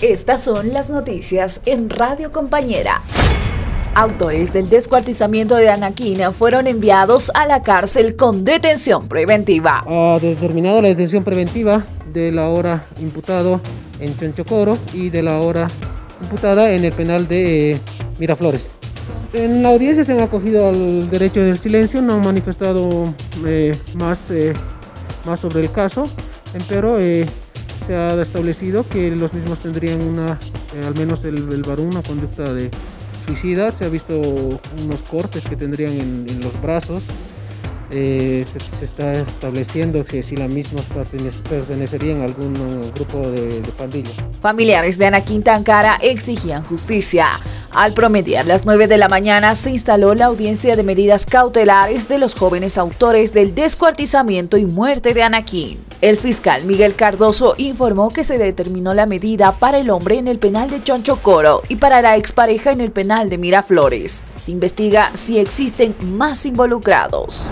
Estas son las noticias en Radio Compañera. Autores del descuartizamiento de Anaquina fueron enviados a la cárcel con detención preventiva. Ha determinado la detención preventiva de la hora imputado en Chonchocoro y de la hora imputada en el penal de eh, Miraflores. En la audiencia se han acogido al derecho del silencio, no han manifestado eh, más, eh, más sobre el caso, pero se ha establecido que los mismos tendrían una, eh, al menos el, el varón, una conducta de suicida. Se ha visto unos cortes que tendrían en, los brazos. Eh, se, está estableciendo que si la misma pertenecerían a algún grupo de, de. Familiares de Ana Quintancara exigían justicia. Al promediar las 9 de la mañana se instaló la audiencia de medidas cautelares de los jóvenes autores del descuartizamiento y muerte de Anaquín. El fiscal Miguel Cardoso informó que se determinó la medida para el hombre en el penal de Chonchocoro y para la expareja en el penal de Miraflores. Se investiga si existen más involucrados.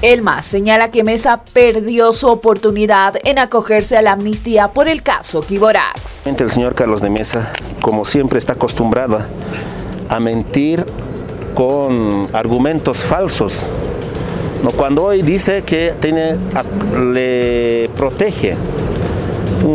El MAS señala que Mesa perdió su oportunidad en acogerse a la amnistía por el caso Kiborax. El señor Carlos de Mesa, como siempre, está acostumbrado a mentir con argumentos falsos. Cuando hoy dice que tiene, le protege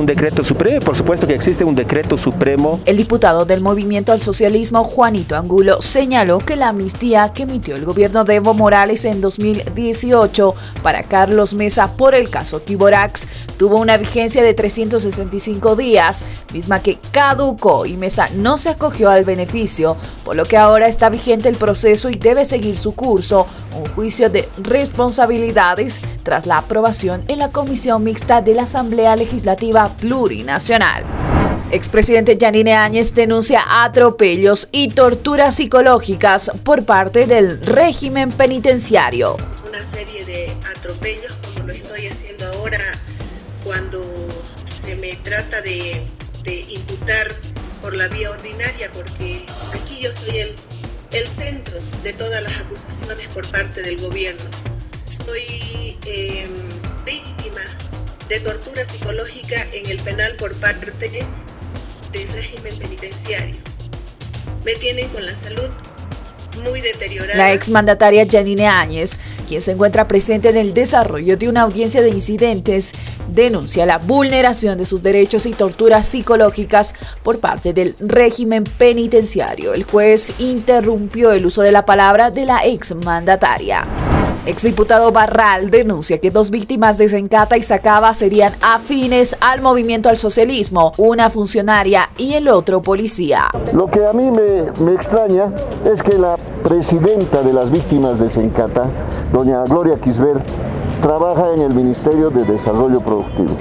un decreto supremo, por supuesto que existe un decreto supremo. El diputado del Movimiento al Socialismo, Juanito Angulo, señaló que la amnistía que emitió el gobierno de Evo Morales en 2018 para Carlos Mesa por el caso Kiborax tuvo una vigencia de 365 días, misma que caducó y Mesa no se acogió al beneficio, por lo que ahora está vigente el proceso y debe seguir su curso, un juicio de responsabilidades tras la aprobación en la Comisión Mixta de la Asamblea Legislativa Plurinacional. Expresidente Yanine Áñez denuncia atropellos y torturas psicológicas por parte del régimen penitenciario. Una serie de atropellos como lo estoy haciendo ahora cuando se me trata de, imputar por la vía ordinaria porque aquí yo soy el, el centro de todas las acusaciones por parte del gobierno soy em, víctima tortura psicológica en el penal por parte del régimen penitenciario. La salud muy exmandataria Janine Áñez, quien se encuentra presente en el desarrollo de una audiencia de incidentes, denuncia la vulneración de sus derechos y torturas psicológicas por parte del régimen penitenciario. El juez interrumpió el uso de la palabra de la exmandataria. Exdiputado Barral denuncia que dos víctimas de Zencata y Sacaba serían afines al movimiento al socialismo, una funcionaria y el otro policía. Lo que a mí me, extraña es que la presidenta de las víctimas de Zencata, doña Gloria Quisber, trabaja en el Ministerio de Desarrollo Productivo.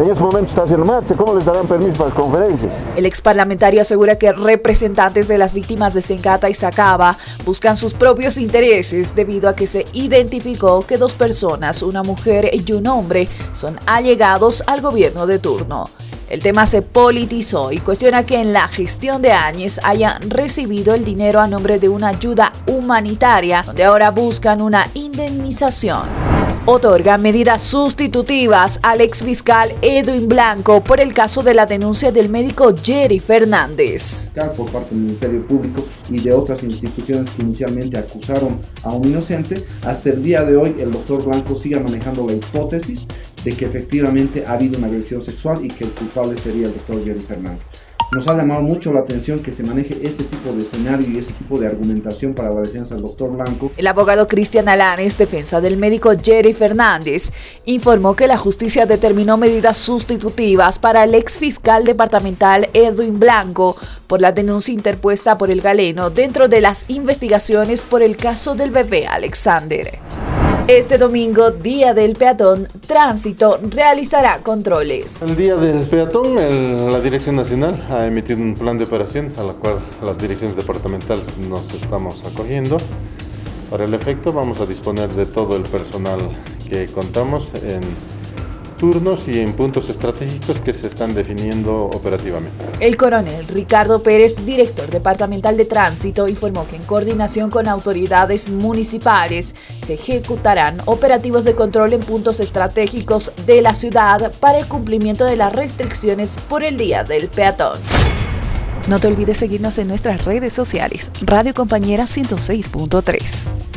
En ese momento está haciendo marcha, ¿cómo les darán permiso para las conferencias? El ex parlamentario asegura que representantes de las víctimas de Sencata y Sacaba buscan sus propios intereses debido a que se identificó que dos personas, una mujer y un hombre, son allegados al gobierno de turno. El tema se politizó y cuestiona que en la gestión de Áñez hayan recibido el dinero a nombre de una ayuda humanitaria, donde ahora buscan una indemnización otorga medidas sustitutivas al ex fiscal Edwin Blanco por el caso de la denuncia del médico Jerry Fernández. Por parte del Ministerio Público y de otras instituciones que inicialmente acusaron a un inocente, hasta el día de hoy el doctor Blanco sigue manejando la hipótesis de que efectivamente ha habido una agresión sexual y que el culpable sería el doctor Jerry Fernández. Nos ha llamado mucho la atención que se maneje ese tipo de escenario y ese tipo de argumentación para la defensa del doctor Blanco. El abogado Cristian Alanes, defensa del médico Jerry Fernández, informó que la justicia determinó medidas sustitutivas para el ex fiscal departamental Edwin Blanco por la denuncia interpuesta por el galeno dentro de las investigaciones por el caso del bebé Alexander. Este domingo, Día del Peatón, Tránsito realizará controles. El Día del Peatón, la Dirección Nacional ha emitido un plan de operaciones a la cual las direcciones departamentales nos estamos acogiendo. Para el efecto vamos a disponer de todo el personal que contamos en turnos y en puntos estratégicos que se están definiendo operativamente. El coronel Ricardo Pérez, director departamental de tránsito, informó que en coordinación con autoridades municipales se ejecutarán operativos de control en puntos estratégicos de la ciudad para el cumplimiento de las restricciones por el Día del Peatón. No te olvides seguirnos en nuestras redes sociales, Radio Compañera 106.3.